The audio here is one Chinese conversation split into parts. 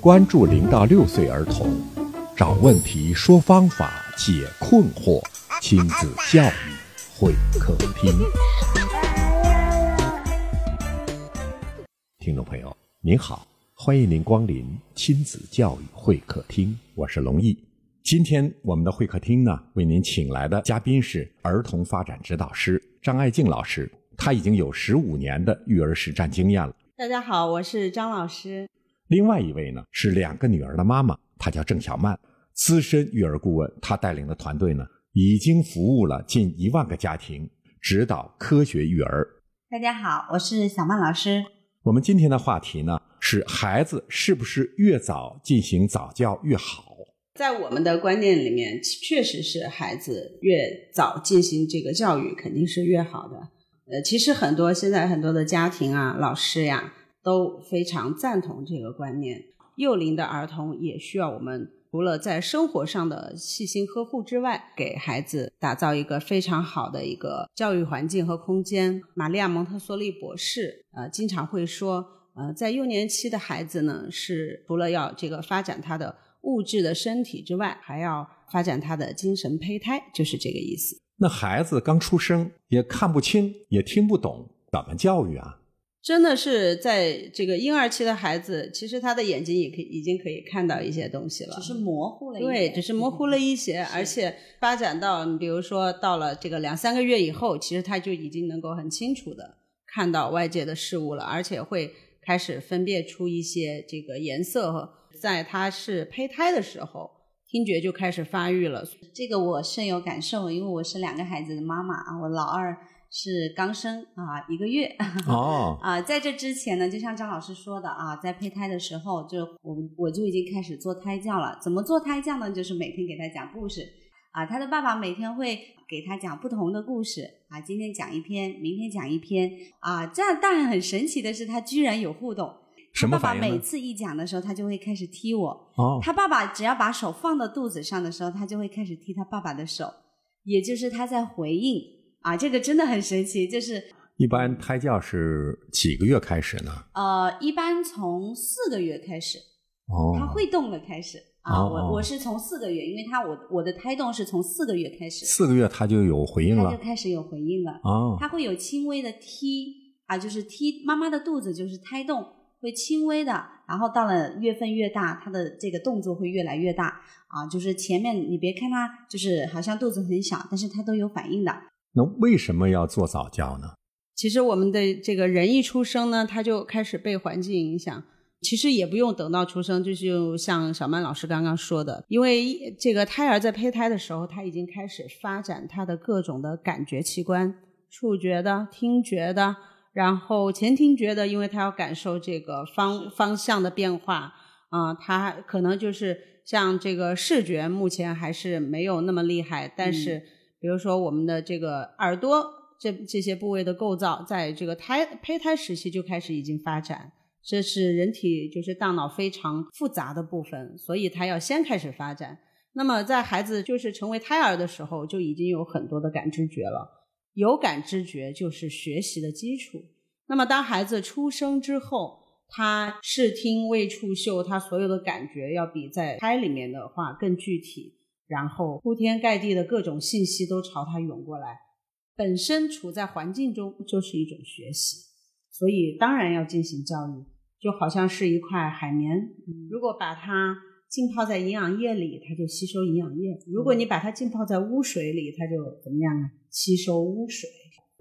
关注零到六岁儿童，找问题，说方法，解困惑，亲子教育会客厅。听众朋友，您好，欢迎您光临亲子教育会客厅，我是龙毅。今天我们的会客厅呢，为您请来的嘉宾是儿童发展指导师张爱静老师，他已经有十五年的育儿实战经验了。大家好，我是张老师。另外一位呢是两个女儿的妈妈，她叫郑小曼，资深育儿顾问。她带领的团队呢，已经服务了近一万个家庭，指导科学育儿。大家好，我是小曼老师。我们今天的话题呢是孩子是不是越早进行早教越好？在我们的观念里面，确实是孩子越早进行这个教育肯定是越好的。呃，其实很多现在很多的家庭啊，老师呀都非常赞同这个观念。幼龄的儿童也需要我们除了在生活上的细心呵护之外，给孩子打造一个非常好的一个教育环境和空间。玛利亚蒙特梭利博士呃经常会说，呃，在幼年期的孩子呢，是除了要这个发展他的物质的身体之外，还要发展他的精神胚胎，就是这个意思。那孩子刚出生，也看不清，也听不懂，怎么教育啊？真的是在这个婴儿期的孩子，其实他的眼睛也可以已经可以看到一些东西了，只是模糊了一些。对，只是模糊了一些，而且发展到你比如说到了这个两三个月以后，其实他就已经能够很清楚的看到外界的事物了，而且会开始分辨出一些这个颜色。在他是胚胎的时候，听觉就开始发育了。这个我深有感受，因为我是两个孩子的妈妈啊，我老二。是刚生啊，一个月 哦啊，在这之前呢，就像张老师说的啊，在胚胎的时候，就我我就已经开始做胎教了。怎么做胎教呢？就是每天给他讲故事啊，他的爸爸每天会给他讲不同的故事啊，今天讲一篇，明天讲一篇啊，这样但很神奇的是，他居然有互动。什么爸爸每次一讲的时候，他就会开始踢我。哦，他爸爸只要把手放到肚子上的时候，他就会开始踢他爸爸的手，也就是他在回应。啊，这个真的很神奇，就是一般胎教是几个月开始呢？呃，一般从四个月开始，哦，他会动的开始啊。我我是从四个月，因为他我我的胎动是从四个月开始，四个月他就有回应了，他就开始有回应了。哦，他会有轻微的踢啊，就是踢妈妈的肚子，就是胎动会轻微的，然后到了月份越大，他的这个动作会越来越大啊。就是前面你别看他就是好像肚子很小，但是他都有反应的。那为什么要做早教呢？其实我们的这个人一出生呢，他就开始被环境影响。其实也不用等到出生，就是像小曼老师刚刚说的，因为这个胎儿在胚胎的时候，他已经开始发展他的各种的感觉器官，触觉的、听觉的，然后前听觉的，因为他要感受这个方方向的变化啊，他可能就是像这个视觉，目前还是没有那么厉害，但是。比如说，我们的这个耳朵这这些部位的构造，在这个胎胚胎时期就开始已经发展，这是人体就是大脑非常复杂的部分，所以它要先开始发展。那么在孩子就是成为胎儿的时候，就已经有很多的感知觉了，有感知觉就是学习的基础。那么当孩子出生之后，他视听味触嗅，他所有的感觉要比在胎里面的话更具体。然后铺天盖地的各种信息都朝他涌过来，本身处在环境中就是一种学习，所以当然要进行教育，就好像是一块海绵，如果把它浸泡在营养液里，它就吸收营养液；如果你把它浸泡在污水里，它就怎么样啊？吸收污水。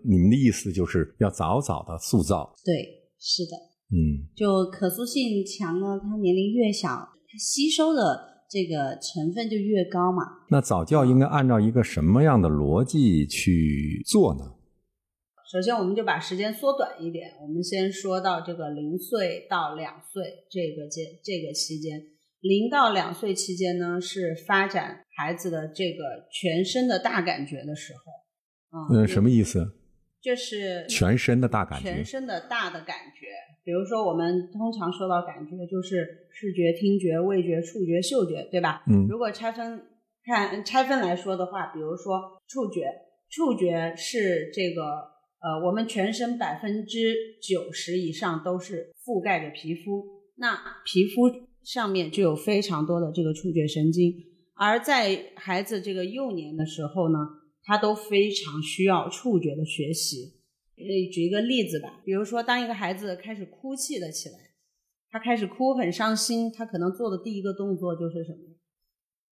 你们的意思就是要早早的塑造？对，是的，嗯，就可塑性强呢，它年龄越小，它吸收的。这个成分就越高嘛？那早教应该按照一个什么样的逻辑去做呢？首先，我们就把时间缩短一点，我们先说到这个零岁到两岁这个阶这个期间，零到两岁期间呢是发展孩子的这个全身的大感觉的时候。嗯，什么意思？就是全身的大感觉，全身的大的感觉。比如说，我们通常说到感觉，就是视觉、听觉、味觉、触觉、嗅觉，对吧？嗯。如果拆分看拆分来说的话，比如说触觉，触觉是这个呃，我们全身百分之九十以上都是覆盖着皮肤，那皮肤上面就有非常多的这个触觉神经，而在孩子这个幼年的时候呢，他都非常需要触觉的学习。呃，举一个例子吧，比如说当一个孩子开始哭泣了起来，他开始哭很伤心，他可能做的第一个动作就是什么？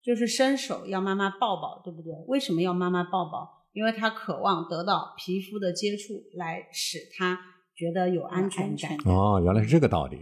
就是伸手要妈妈抱抱，对不对？为什么要妈妈抱抱？因为他渴望得到皮肤的接触，来使他觉得有安全感。哦，原来是这个道理。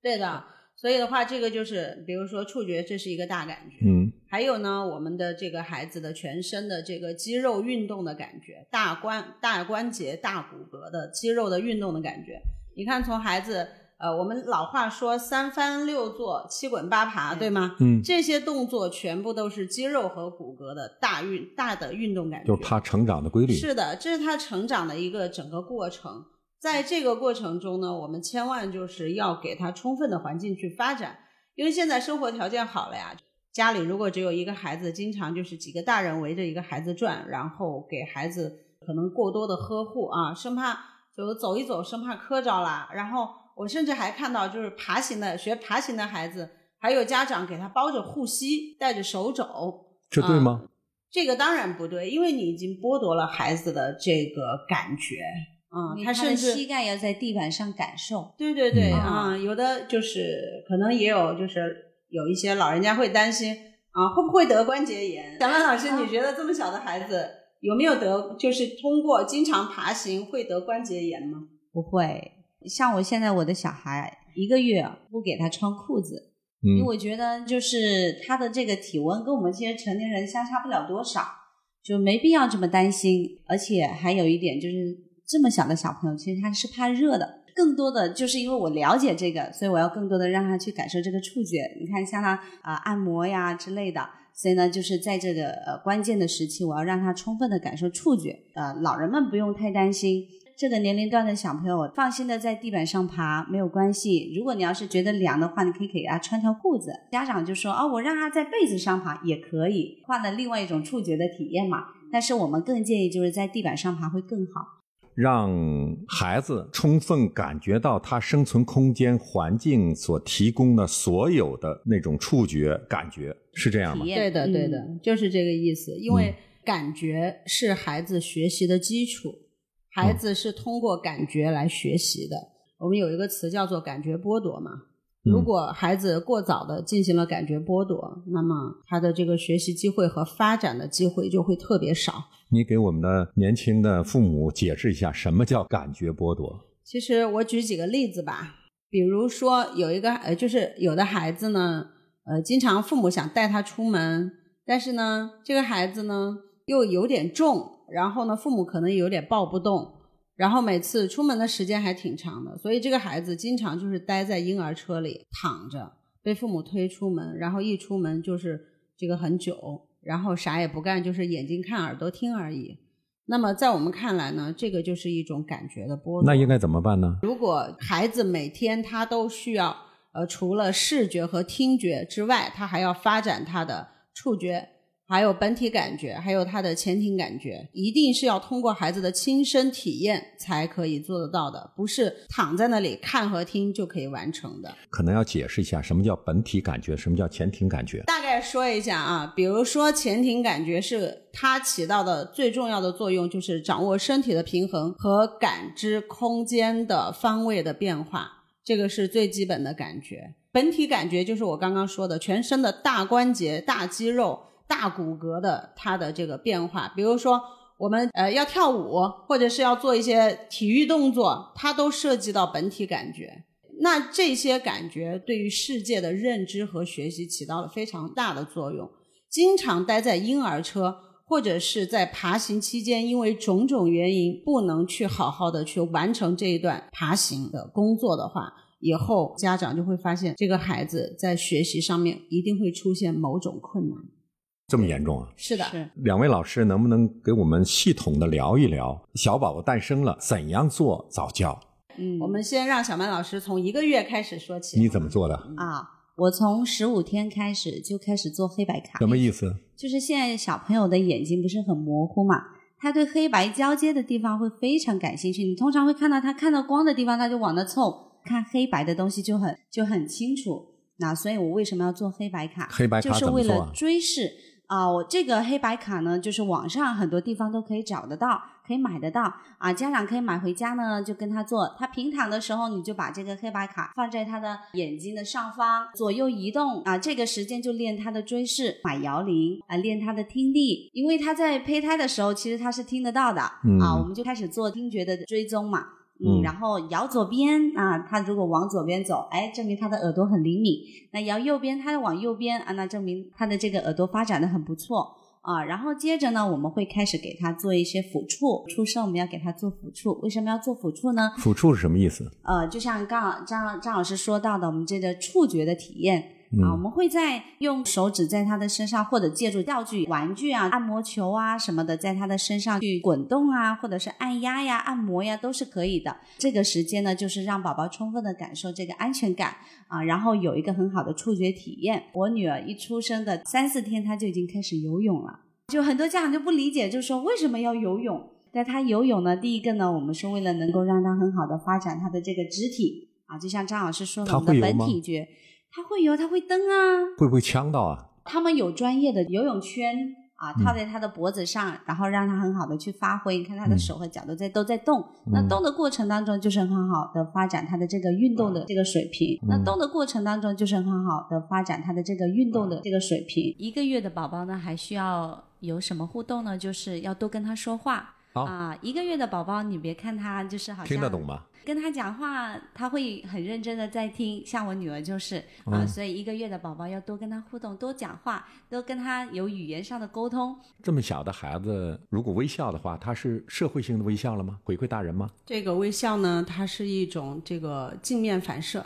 对的，所以的话，这个就是比如说触觉，这是一个大感觉。嗯，还有呢，我们的这个孩子的全身的这个肌肉运动的感觉，大关大关节、大骨骼的肌肉的运动的感觉。你看，从孩子，呃，我们老话说三翻六坐、七滚八爬，对吗？嗯这些动作全部都是肌肉和骨骼的大运大的运动感觉。就是他成长的规律。是的，这是他成长的一个整个过程。在这个过程中呢，我们千万就是要给他充分的环境去发展，因为现在生活条件好了呀。家里如果只有一个孩子，经常就是几个大人围着一个孩子转，然后给孩子可能过多的呵护啊，生怕就走一走，生怕磕着啦。然后我甚至还看到，就是爬行的学爬行的孩子，还有家长给他包着护膝，带着手肘，这对吗？这个当然不对，因为你已经剥夺了孩子的这个感觉，嗯，因为他的甚至膝盖要在地板上感受。对对对嗯啊、有的就是可能也有，就是有一些老人家会担心啊，会不会得关节炎？小曼老师，你觉得这么小的孩子有没有得？就是通过经常爬行会得关节炎吗？不会，像我现在我的小孩一个月不给他穿裤子，因为嗯，我觉得就是他的这个体温跟我们这些成年人相差不了多少，就没必要这么担心。而且还有一点就是，这么小的小朋友其实他是怕热的。更多的就是因为我了解这个，所以我要更多的让他去感受这个触觉。你看，像他啊、按摩呀之类的，所以呢，就是在这个呃关键的时期，我要让他充分的感受触觉。呃，老人们不用太担心，这个年龄段的小朋友放心的在地板上爬没有关系。如果你要是觉得凉的话，你可以给他穿条裤子。家长就说哦，我让他在被子上爬也可以，换了另外一种触觉的体验嘛。但是我们更建议就是在地板上爬会更好。让孩子充分感觉到他生存空间环境所提供的所有的那种触觉感觉，是这样吗对的，对的，嗯就是这个意思。因为感觉是孩子学习的基础，孩子是通过感觉来学习的。我们有一个词叫做感觉剥夺嘛。如果孩子过早的进行了感觉剥夺，那么他的这个学习机会和发展的机会就会特别少。你给我们的年轻的父母解释一下，什么叫感觉剥夺？其实我举几个例子吧，比如说有一个呃，就是有的孩子呢，呃，经常父母想带他出门，但是呢，这个孩子呢又有点重，然后呢，父母可能有点抱不动，然后每次出门的时间还挺长的，所以这个孩子经常就是待在婴儿车里躺着，被父母推出门，然后一出门就是这个很久，然后啥也不干，就是眼睛看耳朵听而已。那么在我们看来呢，这个就是一种感觉的剥夺。那应该怎么办呢？如果孩子每天他都需要，呃，除了视觉和听觉之外，他还要发展他的触觉，还有本体感觉，还有它的前庭感觉，一定是要通过孩子的亲身体验才可以做得到的，不是躺在那里看和听就可以完成的。可能要解释一下什么叫本体感觉，什么叫前庭感觉。大概说一下啊，比如说前庭感觉是它起到的最重要的作用，就是掌握身体的平衡和感知空间的方位的变化，这个是最基本的感觉。本体感觉就是我刚刚说的，全身的大关节、大肌肉、大骨骼的它的这个变化。比如说我们呃要跳舞，或者是要做一些体育动作，它都涉及到本体感觉。那这些感觉对于世界的认知和学习起到了非常大的作用。经常待在婴儿车或者是在爬行期间，因为种种原因不能去好好的去完成这一段爬行的工作的话，以后家长就会发现这个孩子在学习上面一定会出现某种困难。这么严重啊？是的，是两位老师能不能给我们系统的聊一聊小宝宝诞生了怎样做早教？嗯我们先让小曼老师从一个月开始说起。你怎么做的？啊，我从十五天开始就开始做黑白卡，什么意思？就是现在小朋友的眼睛不是很模糊嘛，他对黑白交接的地方会非常感兴趣。你通常会看到他看到光的地方，他就往那凑，看黑白的东西就很就很清楚。那所以我为什么要做黑白卡？黑白卡就是为了追视啊、我这个黑白卡呢，就是网上很多地方都可以找得到，可以买得到啊。家长可以买回家呢，就跟他做。他平躺的时候，你就把这个黑白卡放在他的眼睛的上方，左右移动啊。这个时间就练他的追视，买摇铃啊，练他的听力。因为他在胚胎的时候，其实他是听得到的、嗯啊。我们就开始做听觉的追踪嘛。嗯嗯，然后摇左边啊，他如果往左边走，哎，证明他的耳朵很灵敏。那摇右边，他往右边啊，那证明他的这个耳朵发展的很不错啊。然后接着呢，我们会开始给他做一些抚触，出生我们要给他做抚触。为什么要做抚触呢？抚触是什么意思？呃，就像刚张张老师说到的，我们这个触觉的体验。啊，我嗯们会在用手指在他的身上，或者借助道具、玩具啊、按摩球啊什么的，在他的身上去滚动啊，或者是按压呀、按摩呀，都是可以的。这个时间呢，就是让宝宝充分的感受这个安全感啊，然后有一个很好的触觉体验。我女儿一出生的三四天，她就已经开始游泳了，就很多家长就不理解，就说为什么要游泳？但她游泳呢，第一个呢，我们是为了能够让她很好的发展她的这个肢体啊，就像张老师说的，我们的本体觉。他会游，他会蹬啊。会不会呛到啊？他们有专业的游泳圈啊，套在他的脖子上，然后让他很好的去发挥。你看他的手和脚都在、都在动，那动的过程当中就是很好的发展他的这个运动的这个水平。那动的过程当中就是很好的发展他的这个运动的这个水平。一个月的宝宝呢，还需要有什么互动呢？就是要多跟他说话。好啊，一个月的宝宝，你别看他就是好像听得懂吗？跟他讲话，他会很认真的在听。像我女儿就是啊、嗯所以一个月的宝宝要多跟他互动，多讲话，多跟他有语言上的沟通。这么小的孩子，如果微笑的话，他是社会性的微笑了吗？回馈大人吗？这个微笑呢，它是一种这个镜面反射。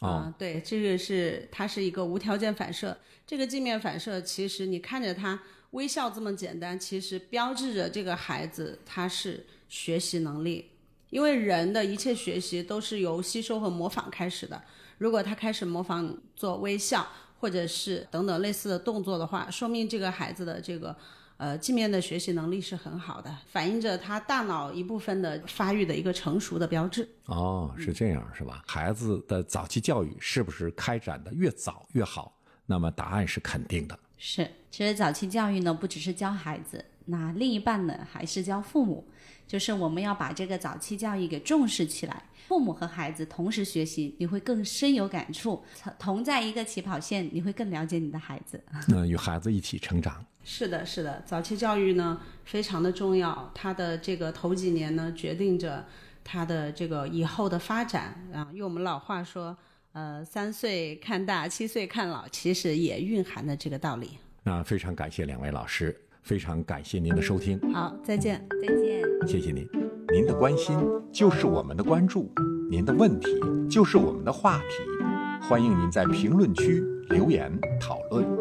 哦啊，对，这个是它是一个无条件反射。这个镜面反射，其实你看着他微笑这么简单，其实标志着这个孩子他是学习能力。因为人的一切学习都是由吸收和模仿开始的。如果他开始模仿做微笑，或者是等等类似的动作的话，说明这个孩子的这个呃镜面的学习能力是很好的，反映着他大脑一部分的发育的一个成熟的标志。哦，是这样是吧？孩子的早期教育是不是开展的越早越好？那么答案是肯定的。是，其实早期教育呢，不只是教孩子，那另一半呢，还是教父母。就是我们要把这个早期教育给重视起来，父母和孩子同时学习，你会更深有感触。同在一个起跑线，你会更了解你的孩子。那 与孩子一起成长。是的，是的，早期教育呢非常的重要，它的这个头几年呢决定着他的这个以后的发展啊。用我们老话说，呃，三岁看大，七岁看老，其实也蕴含了这个道理。那非常感谢两位老师，非常感谢您的收听，好，再见。再见。谢谢您。您的关心就是我们的关注，您的问题就是我们的话题，欢迎您在评论区留言讨论。